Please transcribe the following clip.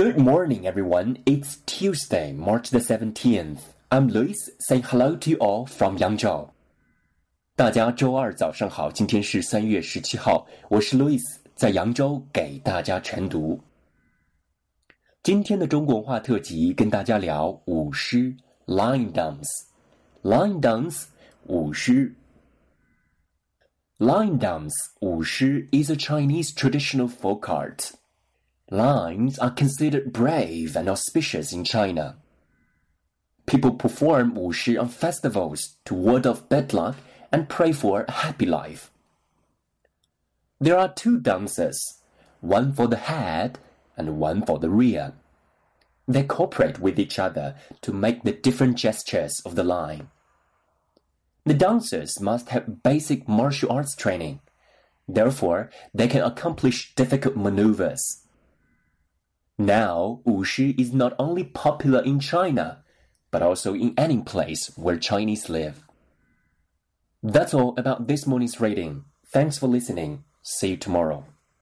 Good morning, everyone. It's Tuesday, March the 17th. I'm Lewis saying hello to you all from Yangzhou. 大家周二早上好，今天是三月十七号，我是 Lewis，在扬州给大家晨读。今天的中国文化特辑跟大家聊舞狮 （lion dance），lion dance 舞狮。Lion dance 舞狮 is a Chinese traditional folk art. Lines are considered brave and auspicious in China. People perform wushi on festivals to ward off bad luck and pray for a happy life. There are two dances, one for the head and one for the rear. They cooperate with each other to make the different gestures of the line. The dancers must have basic martial arts training. Therefore, they can accomplish difficult maneuvers. Now, wushi is not only popular in China, but also in any place where Chinese live. That's all about this morning's reading. Thanks for listening. See you tomorrow.